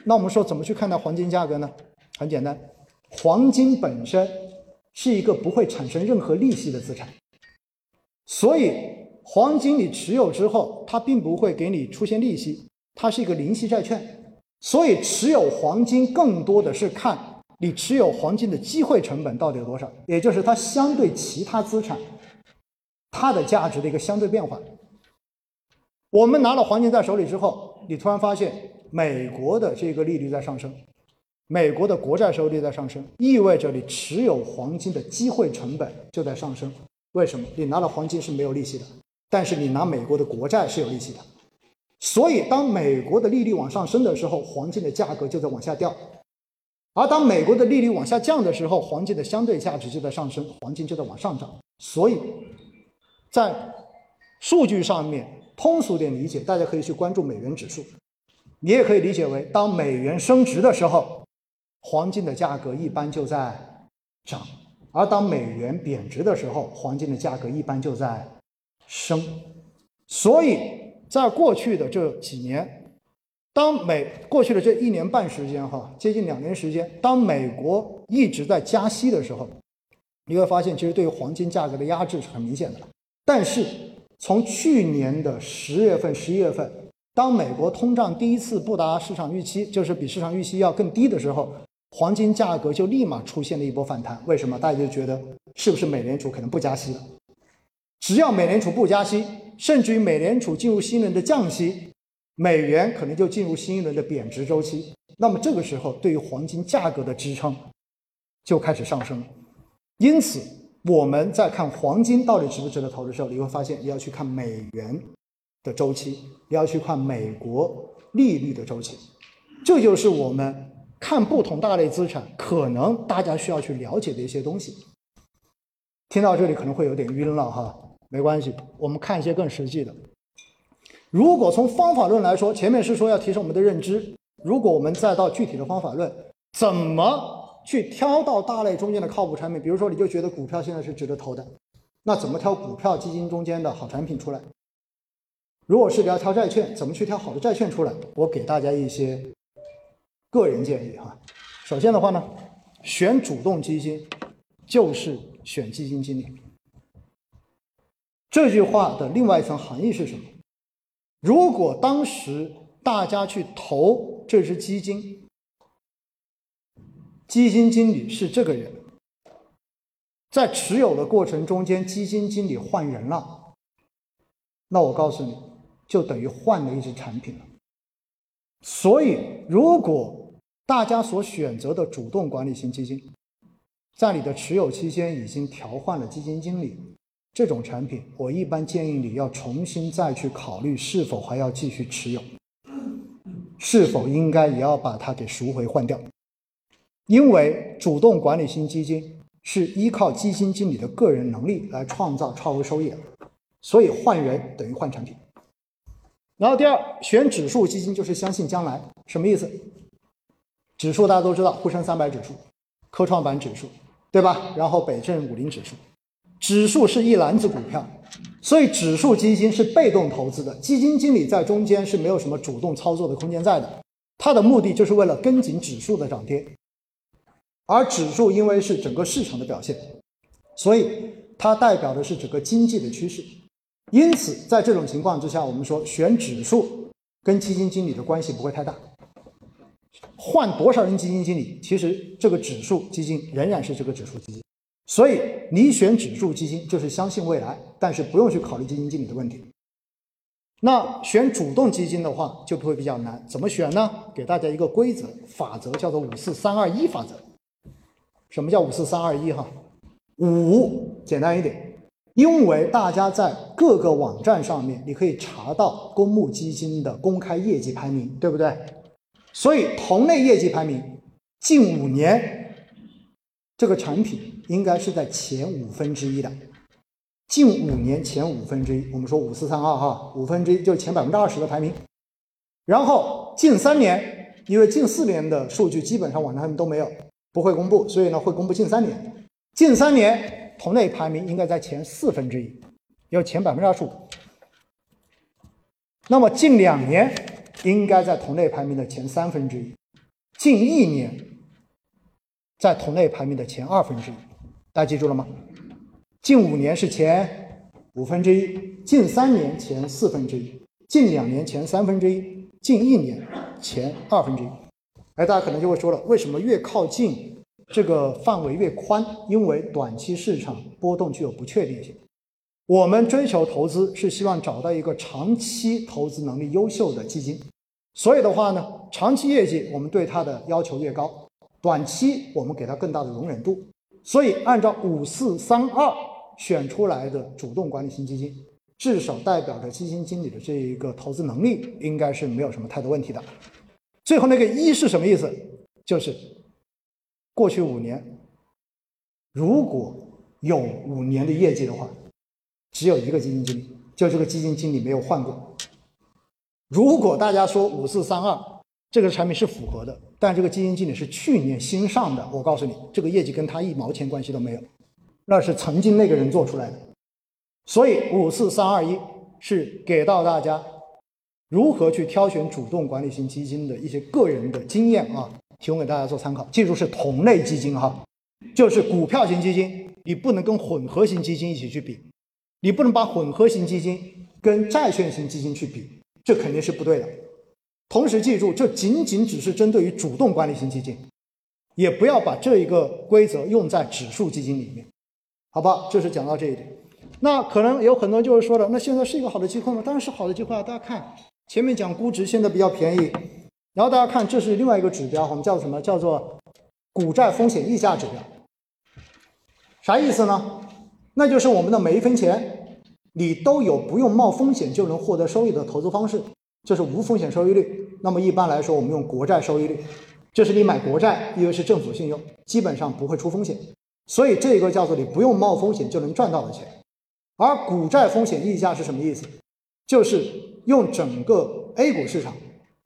那我们说怎么去看待黄金价格呢？很简单，黄金本身是一个不会产生任何利息的资产，所以黄金你持有之后，它并不会给你出现利息。它是一个零息债券，所以持有黄金更多的是看你持有黄金的机会成本到底有多少，也就是它相对其他资产它的价值的一个相对变化。我们拿了黄金在手里之后，你突然发现美国的这个利率在上升，美国的国债收益率在上升，意味着你持有黄金的机会成本就在上升。为什么？你拿了黄金是没有利息的，但是你拿美国的国债是有利息的。所以，当美国的利率往上升的时候，黄金的价格就在往下掉；而当美国的利率往下降的时候，黄金的相对价值就在上升，黄金就在往上涨。所以，在数据上面，通俗点理解，大家可以去关注美元指数，你也可以理解为，当美元升值的时候，黄金的价格一般就在涨；而当美元贬值的时候，黄金的价格一般就在升。所以。在过去的这几年，当美过去的这一年半时间，哈，接近两年时间，当美国一直在加息的时候，你会发现，其实对于黄金价格的压制是很明显的。但是从去年的十月份、十一月份，当美国通胀第一次不达市场预期，就是比市场预期要更低的时候，黄金价格就立马出现了一波反弹。为什么？大家就觉得是不是美联储可能不加息了？只要美联储不加息。甚至于美联储进入新一轮的降息，美元可能就进入新一轮的贬值周期。那么这个时候，对于黄金价格的支撑就开始上升。因此，我们在看黄金到底值不值得投的时候，你会发现你要去看美元的周期，你要去看美国利率的周期。这就是我们看不同大类资产可能大家需要去了解的一些东西。听到这里可能会有点晕了哈。没关系，我们看一些更实际的。如果从方法论来说，前面是说要提升我们的认知。如果我们再到具体的方法论，怎么去挑到大类中间的靠谱产品？比如说，你就觉得股票现在是值得投的，那怎么挑股票基金中间的好产品出来？如果是你要挑债券，怎么去挑好的债券出来？我给大家一些个人建议哈。首先的话呢，选主动基金就是选基金经理。这句话的另外一层含义是什么？如果当时大家去投这只基金，基金经理是这个人，在持有的过程中间，基金经理换人了，那我告诉你，就等于换了一只产品了。所以，如果大家所选择的主动管理型基金，在你的持有期间已经调换了基金经理。这种产品，我一般建议你要重新再去考虑是否还要继续持有，是否应该也要把它给赎回换掉。因为主动管理型基金是依靠基金经理的个人能力来创造超额收益的，所以换人等于换产品。然后第二，选指数基金就是相信将来，什么意思？指数大家都知道，沪深三百指数、科创板指数，对吧？然后北证五零指数。指数是一篮子股票，所以指数基金是被动投资的，基金经理在中间是没有什么主动操作的空间在的。它的目的就是为了跟紧指数的涨跌，而指数因为是整个市场的表现，所以它代表的是整个经济的趋势。因此，在这种情况之下，我们说选指数跟基金经理的关系不会太大。换多少人基金经理，其实这个指数基金仍然是这个指数基金。所以你选指数基金就是相信未来，但是不用去考虑基金经理的问题。那选主动基金的话就会比较难，怎么选呢？给大家一个规则法则，叫做五四三二一法则。什么叫五四三二一？哈，五简单一点，因为大家在各个网站上面你可以查到公募基金的公开业绩排名，对不对？所以同类业绩排名近五年这个产品应该是在前五分之一的。近五年前五分之一，我们说五四三二哈，五分之一就是前百分之二十的排名。然后近三年，因为近四年的数据基本上网站上面都没有，不会公布，所以呢会公布近三年。近三年同类排名应该在前四分之一，有前百分之二十五。那么近两年应该在同类排名的前三分之一，近一年在同类排名的前二分之一。大家记住了吗？近五年是前五分之一，近三年前四分之一，近两年前三分之一，近一年前二分之一。哎，大家可能就会说了，为什么越靠近这个范围越宽？因为短期市场波动具有不确定性。我们追求投资是希望找到一个长期投资能力优秀的基金，所以的话呢，长期业绩我们对它的要求越高，短期我们给它更大的容忍度。所以按照五四三二。选出来的主动管理型基金，至少代表着基金经理的这一个投资能力，应该是没有什么太多问题的。最后那个一是什么意思？就是过去五年，如果有五年的业绩的话，只有一个基金经理，就这个基金经理没有换过。如果大家说五四三二这个产品是符合的，但这个基金经理是去年新上的，我告诉你，这个业绩跟他一毛钱关系都没有。那是曾经那个人做出来的，所以五四三二一是给到大家如何去挑选主动管理型基金的一些个人的经验啊，提供给大家做参考。记住是同类基金哈，就是股票型基金，你不能跟混合型基金一起去比，你不能把混合型基金跟债券型基金去比，这肯定是不对的。同时记住，这仅仅只是针对于主动管理型基金，也不要把这一个规则用在指数基金里面。好吧，就是讲到这一点。那可能有很多人就是说了，那现在是一个好的机会吗？当然是好的机会啊！大家看前面讲估值现在比较便宜，然后大家看这是另外一个指标，我们叫什么？叫做股债风险溢价指标。啥意思呢？那就是我们的每一分钱，你都有不用冒风险就能获得收益的投资方式，就是无风险收益率。那么一般来说，我们用国债收益率，就是你买国债，因为是政府信用，基本上不会出风险。所以这个叫做你不用冒风险就能赚到的钱，而股债风险溢价是什么意思？就是用整个 A 股市场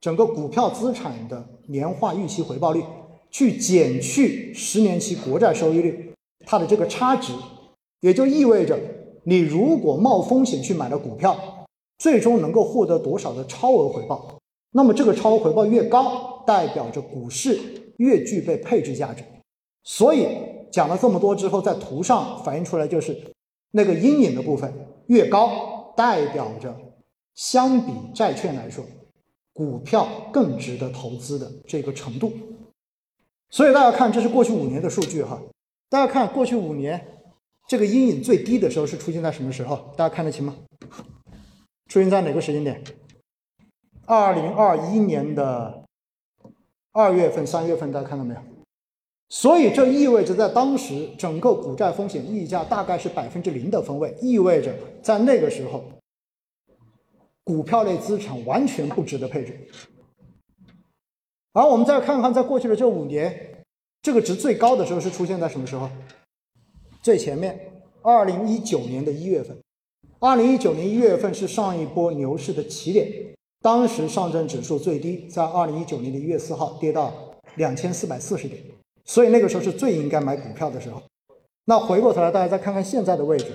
整个股票资产的年化预期回报率去减去十年期国债收益率，它的这个差值，也就意味着你如果冒风险去买了股票，最终能够获得多少的超额回报？那么这个超额回报越高，代表着股市越具备配置价值。所以。讲了这么多之后，在图上反映出来就是那个阴影的部分越高，代表着相比债券来说，股票更值得投资的这个程度。所以大家看，这是过去五年的数据哈。大家看过去五年，这个阴影最低的时候是出现在什么时候？大家看得清吗？出现在哪个时间点？二零二一年的二月份、三月份，大家看到没有？所以这意味着，在当时整个股债风险溢价大概是百分之零的分位，意味着在那个时候，股票类资产完全不值得配置。而我们再看看，在过去的这五年，这个值最高的时候是出现在什么时候？最前面，二零一九年的一月份。二零一九年一月份是上一波牛市的起点，当时上证指数最低在二零一九年的一月四号跌到两千四百四十点。所以那个时候是最应该买股票的时候。那回过头来，大家再看看现在的位置，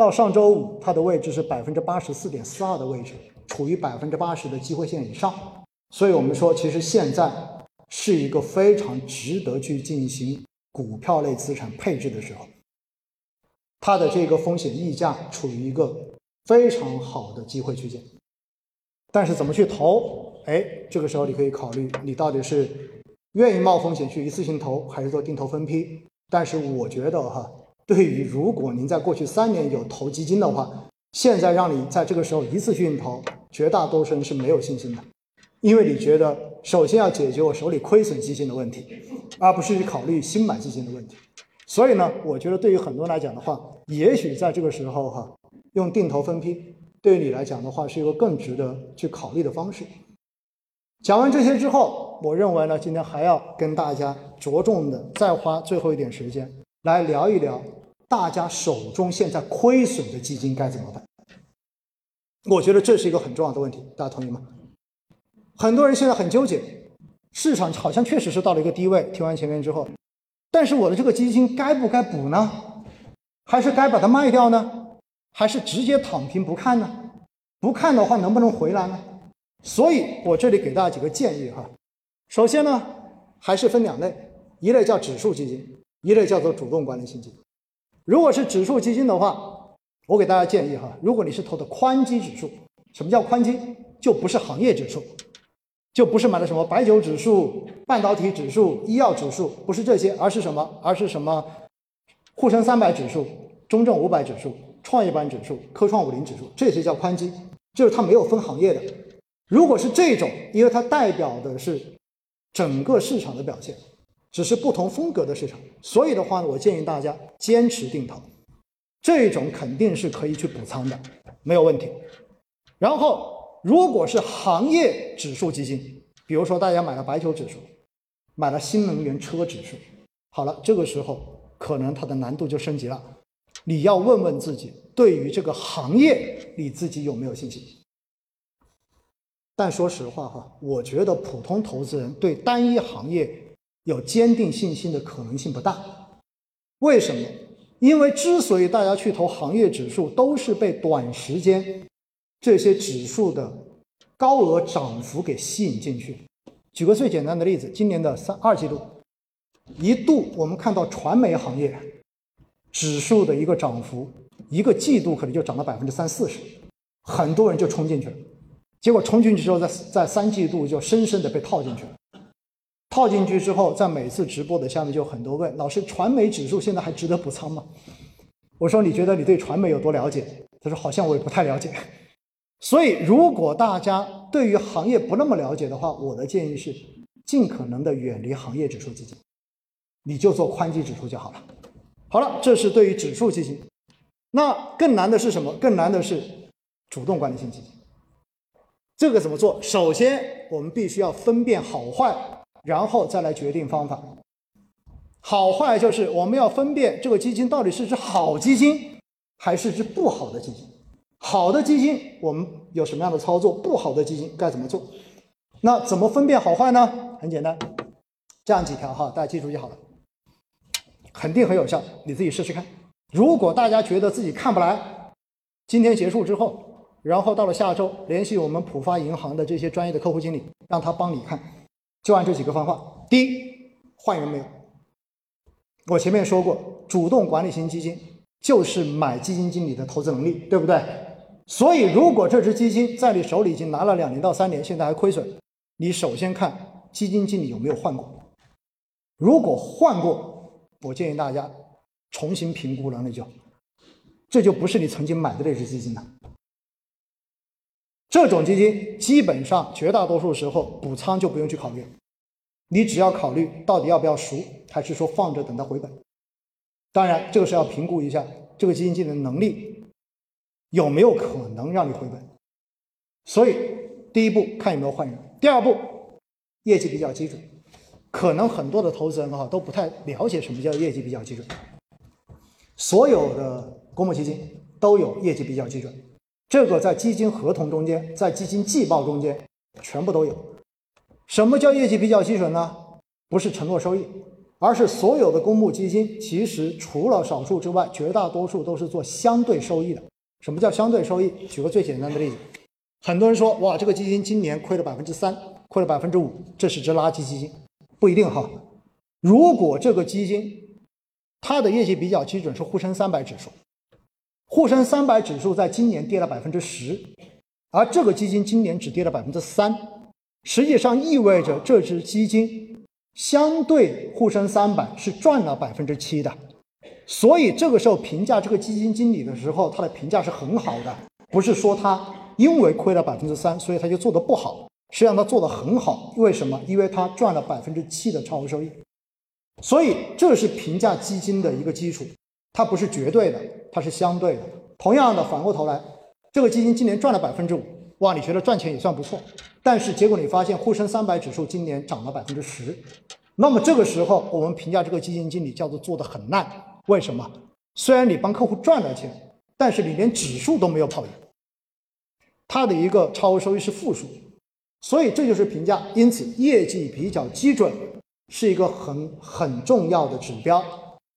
到上周五，它的位置是百分之八十四点四二的位置，处于百分之八十的机会线以上。所以我们说，其实现在是一个非常值得去进行股票类资产配置的时候，它的这个风险溢价处于一个非常好的机会区间。但是怎么去投？哎，这个时候你可以考虑，你到底是愿意冒风险去一次性投，还是做定投分批？但是我觉得哈，对于如果您在过去三年有投基金的话，现在让你在这个时候一次性投，绝大多数人是没有信心的，因为你觉得首先要解决我手里亏损基金的问题，而不是去考虑新买基金的问题。所以呢，我觉得对于很多人来讲的话，也许在这个时候哈，用定投分批，对于你来讲的话，是一个更值得去考虑的方式。讲完这些之后，我认为呢，今天还要跟大家着重的再花最后一点时间来聊一聊，大家手中现在亏损的基金该怎么办？我觉得这是一个很重要的问题，大家同意吗？很多人现在很纠结，市场好像确实是到了一个低位，听完前面之后，但是我的这个基金该不该补呢？还是该把它卖掉呢？还是直接躺平不看呢？不看的话，能不能回来呢？所以我这里给大家几个建议哈。首先呢，还是分两类，一类叫指数基金，一类叫做主动管理型基金。如果是指数基金的话，我给大家建议哈，如果你是投的宽基指数，什么叫宽基？就不是行业指数，就不是买的什么白酒指数、半导体指数、医药指数，不是这些，而是什么？而是什么？沪深三百指数、中证五百指数、创业板指数、科创五零指数，这些叫宽基，就是它没有分行业的。如果是这种，因为它代表的是整个市场的表现，只是不同风格的市场，所以的话呢，我建议大家坚持定投，这种肯定是可以去补仓的，没有问题。然后，如果是行业指数基金，比如说大家买了白酒指数，买了新能源车指数，好了，这个时候可能它的难度就升级了，你要问问自己，对于这个行业，你自己有没有信心？但说实话哈，我觉得普通投资人对单一行业有坚定信心的可能性不大。为什么？因为之所以大家去投行业指数，都是被短时间这些指数的高额涨幅给吸引进去。举个最简单的例子，今年的三二季度，一度我们看到传媒行业指数的一个涨幅，一个季度可能就涨了百分之三四十，很多人就冲进去了。结果冲进去之后，在在三季度就深深的被套进去了。套进去之后，在每次直播的下面就很多问老师：传媒指数现在还值得补仓吗？我说：你觉得你对传媒有多了解？他说：好像我也不太了解。所以，如果大家对于行业不那么了解的话，我的建议是尽可能的远离行业指数基金，你就做宽基指数就好了。好了，这是对于指数基金。那更难的是什么？更难的是主动管理型基金。这个怎么做？首先，我们必须要分辨好坏，然后再来决定方法。好坏就是我们要分辨这个基金到底是只好基金，还是只不好的基金。好的基金我们有什么样的操作？不好的基金该怎么做？那怎么分辨好坏呢？很简单，这样几条哈，大家记住就好了。肯定很有效，你自己试试看。如果大家觉得自己看不来，今天结束之后。然后到了下周，联系我们浦发银行的这些专业的客户经理，让他帮你看，就按这几个方法。第一，换人没有？我前面说过，主动管理型基金就是买基金经理的投资能力，对不对？所以，如果这只基金在你手里已经拿了两年到三年，现在还亏损，你首先看基金经理有没有换过。如果换过，我建议大家重新评估了，那就这就不是你曾经买的那只基金了。这种基金基本上绝大多数时候补仓就不用去考虑，你只要考虑到底要不要赎，还是说放着等它回本。当然，这个是要评估一下这个基金经理的能力有没有可能让你回本。所以，第一步看有没有换人，第二步业绩比较基准。可能很多的投资人哈都不太了解什么叫业绩比较基准。所有的公募基金都有业绩比较基准。这个在基金合同中间，在基金季报中间，全部都有。什么叫业绩比较基准呢？不是承诺收益，而是所有的公募基金，其实除了少数之外，绝大多数都是做相对收益的。什么叫相对收益？举个最简单的例子，很多人说，哇，这个基金今年亏了百分之三，亏了百分之五，这是只垃圾基金，不一定哈。如果这个基金它的业绩比较基准是沪深三百指数，沪深三百指数在今年跌了百分之十，而这个基金今年只跌了百分之三，实际上意味着这只基金相对沪深三百是赚了百分之七的，所以这个时候评价这个基金经理的时候，他的评价是很好的，不是说他因为亏了百分之三，所以他就做得不好，实际上他做得很好，为什么？因为他赚了百分之七的超额收益。所以这是评价基金的一个基础，它不是绝对的，它是相对的。同样的，反过头来，这个基金今年赚了百分之五，哇，你觉得赚钱也算不错。但是结果你发现沪深三百指数今年涨了百分之十，那么这个时候我们评价这个基金经理叫做做的很烂。为什么？虽然你帮客户赚了钱，但是你连指数都没有跑赢，它的一个超额收益是负数，所以这就是评价。因此，业绩比较基准。是一个很很重要的指标，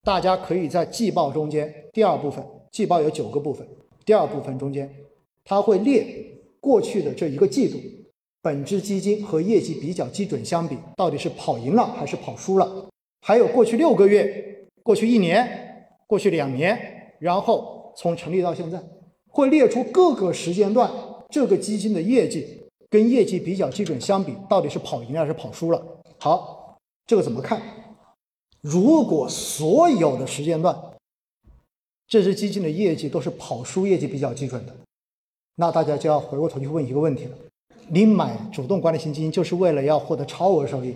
大家可以在季报中间第二部分，季报有九个部分，第二部分中间，它会列过去的这一个季度，本只基金和业绩比较基准相比，到底是跑赢了还是跑输了？还有过去六个月、过去一年、过去两年，然后从成立到现在，会列出各个时间段这个基金的业绩跟业绩比较基准相比，到底是跑赢了还是跑输了？好。这个怎么看？如果所有的时间段，这只基金的业绩都是跑输业绩比较基准的，那大家就要回过头去问一个问题了：你买主动管理型基金就是为了要获得超额收益，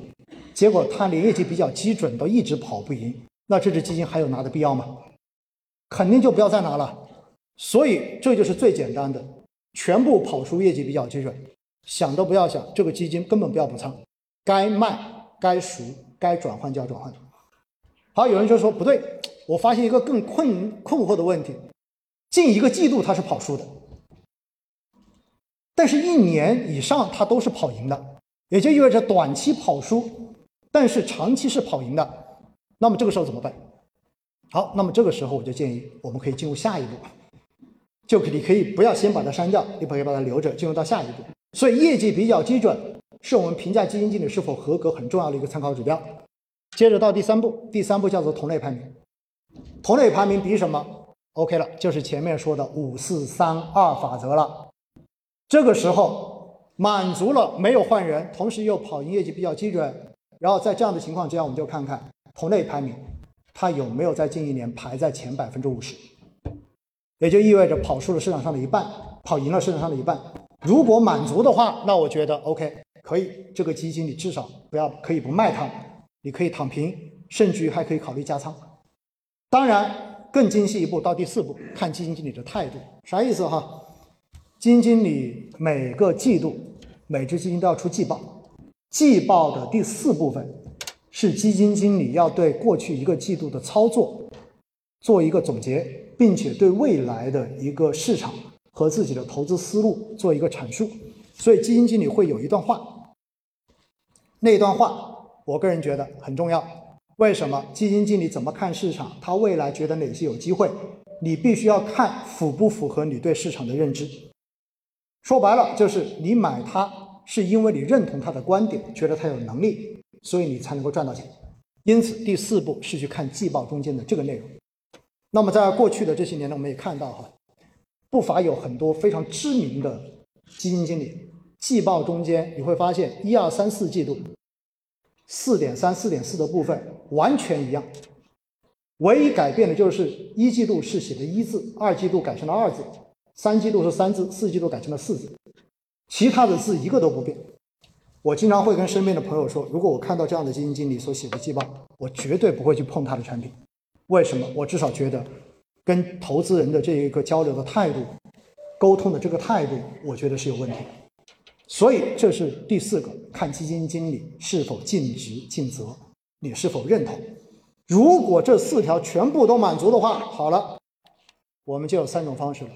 结果它连业绩比较基准都一直跑不赢，那这只基金还有拿的必要吗？肯定就不要再拿了。所以这就是最简单的，全部跑输业绩比较基准，想都不要想，这个基金根本不要补仓，该卖。该赎该转换就要转换。好，有人就说不对，我发现一个更困困惑的问题：近一个季度它是跑输的，但是一年以上它都是跑赢的，也就意味着短期跑输，但是长期是跑赢的。那么这个时候怎么办？好，那么这个时候我就建议我们可以进入下一步，就你可以不要先把它删掉，你可以把它留着，进入到下一步。所以业绩比较基准。是我们评价基金经理是否合格很重要的一个参考指标。接着到第三步，第三步叫做同类排名。同类排名比什么？OK 了，就是前面说的五四三二法则了。这个时候满足了没有换人，同时又跑赢业绩比较基准，然后在这样的情况之下，我们就看看同类排名它有没有在近一年排在前百分之五十，也就意味着跑输了市场上的一半，跑赢了市场上的一半。如果满足的话，那我觉得 OK。可以，这个基金你至少不要可以不卖它，你可以躺平，甚至于还可以考虑加仓。当然，更精细一步，到第四步，看基金经理的态度，啥意思哈？基金经理每个季度每只基金都要出季报，季报的第四部分是基金经理要对过去一个季度的操作做一个总结，并且对未来的一个市场和自己的投资思路做一个阐述。所以基金经理会有一段话。那段话，我个人觉得很重要。为什么？基金经理怎么看市场？他未来觉得哪些有机会？你必须要看符不符合你对市场的认知。说白了，就是你买它是因为你认同他的观点，觉得他有能力，所以你才能够赚到钱。因此，第四步是去看季报中间的这个内容。那么，在过去的这些年呢，我们也看到哈，不乏有很多非常知名的基金经理。季报中间你会发现，一二三四季度四点三、四点四的部分完全一样，唯一改变的就是一季度是写的一字，二季度改成了二字，三季度是三字，四季度改成了四字，其他的字一个都不变。我经常会跟身边的朋友说，如果我看到这样的基金经理所写的季报，我绝对不会去碰他的产品。为什么？我至少觉得跟投资人的这一个交流的态度、沟通的这个态度，我觉得是有问题的。所以这是第四个，看基金经理是否尽职尽责，你是否认同？如果这四条全部都满足的话，好了，我们就有三种方式了。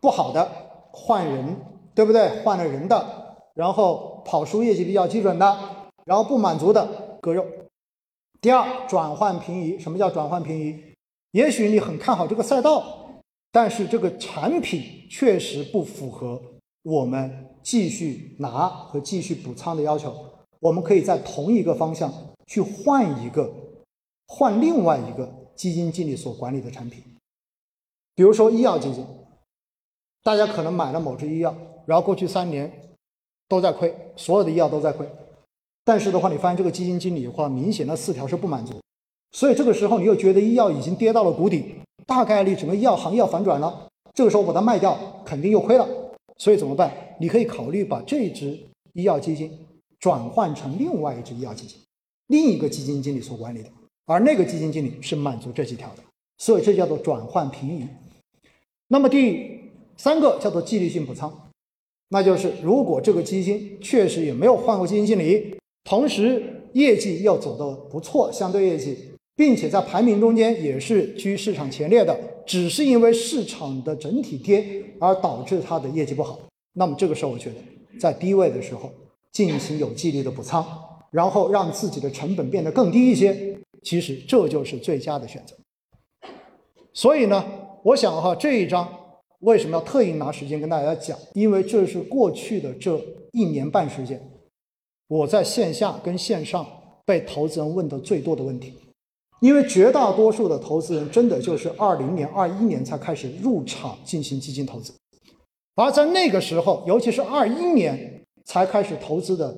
不好的换人，对不对？换了人的，然后跑输业绩比较基准的，然后不满足的割肉。第二，转换平移。什么叫转换平移？也许你很看好这个赛道，但是这个产品确实不符合我们。继续拿和继续补仓的要求，我们可以在同一个方向去换一个换另外一个基金经理所管理的产品。比如说医药基金，大家可能买了某支医药，然后过去三年都在亏，所有的医药都在亏。但是的话，你发现这个基金经理的话，明显的四条是不满足，所以这个时候你又觉得医药已经跌到了谷底，大概率整个医药行业要反转了。这个时候把它卖掉，肯定又亏了。所以怎么办？你可以考虑把这支医药基金转换成另外一支医药基金，另一个基金经理所管理的，而那个基金经理是满足这几条的，所以这叫做转换平移。那么第三个叫做纪律性补仓，那就是如果这个基金确实也没有换过基金经理，同时业绩又走得不错，相对业绩，并且在排名中间也是居市场前列的，只是因为市场的整体跌而导致它的业绩不好，那么这个时候我觉得在低位的时候进行有纪律的补仓，然后让自己的成本变得更低一些，其实这就是最佳的选择。所以呢。我想哈，这一章为什么要特意拿时间跟大家讲？因为这是过去的这一年半时间，我在线下跟线上被投资人问的最多的问题。因为绝大多数的投资人真的就是二零年、二一年才开始入场进行基金投资，而在那个时候，尤其是二一年才开始投资的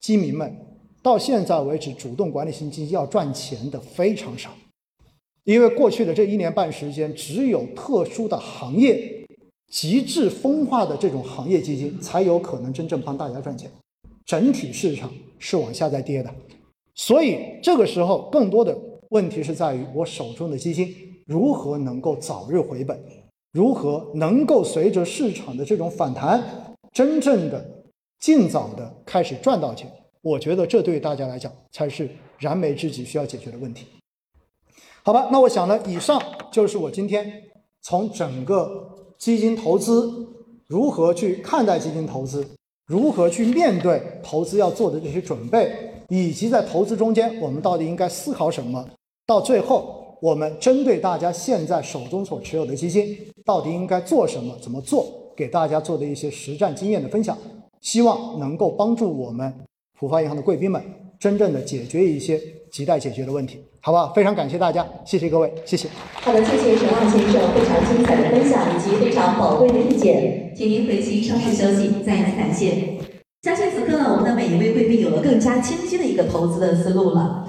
基民们，到现在为止，主动管理型基金要赚钱的非常少。因为过去的这一年半时间，只有特殊的行业、极致分化的这种行业基金，才有可能真正帮大家赚钱。整体市场是往下在跌的，所以这个时候更多的问题是在于我手中的基金如何能够早日回本，如何能够随着市场的这种反弹，真正的尽早的开始赚到钱。我觉得这对于大家来讲才是燃眉之急需要解决的问题。好吧，那我想呢，以上就是我今天从整个基金投资如何去看待基金投资，如何去面对投资要做的这些准备，以及在投资中间我们到底应该思考什么，到最后我们针对大家现在手中所持有的基金到底应该做什么、怎么做，给大家做的一些实战经验的分享，希望能够帮助我们浦发银行的贵宾们真正的解决一些亟待解决的问题。好不好？非常感谢大家，谢谢各位，谢谢。好的，谢谢沈浪先生非常精彩的分享以及非常宝贵的意见，请您回席稍事休息。再一次感谢。相信此刻呢，我们的每一位贵宾有了更加清晰的一个投资的思路了。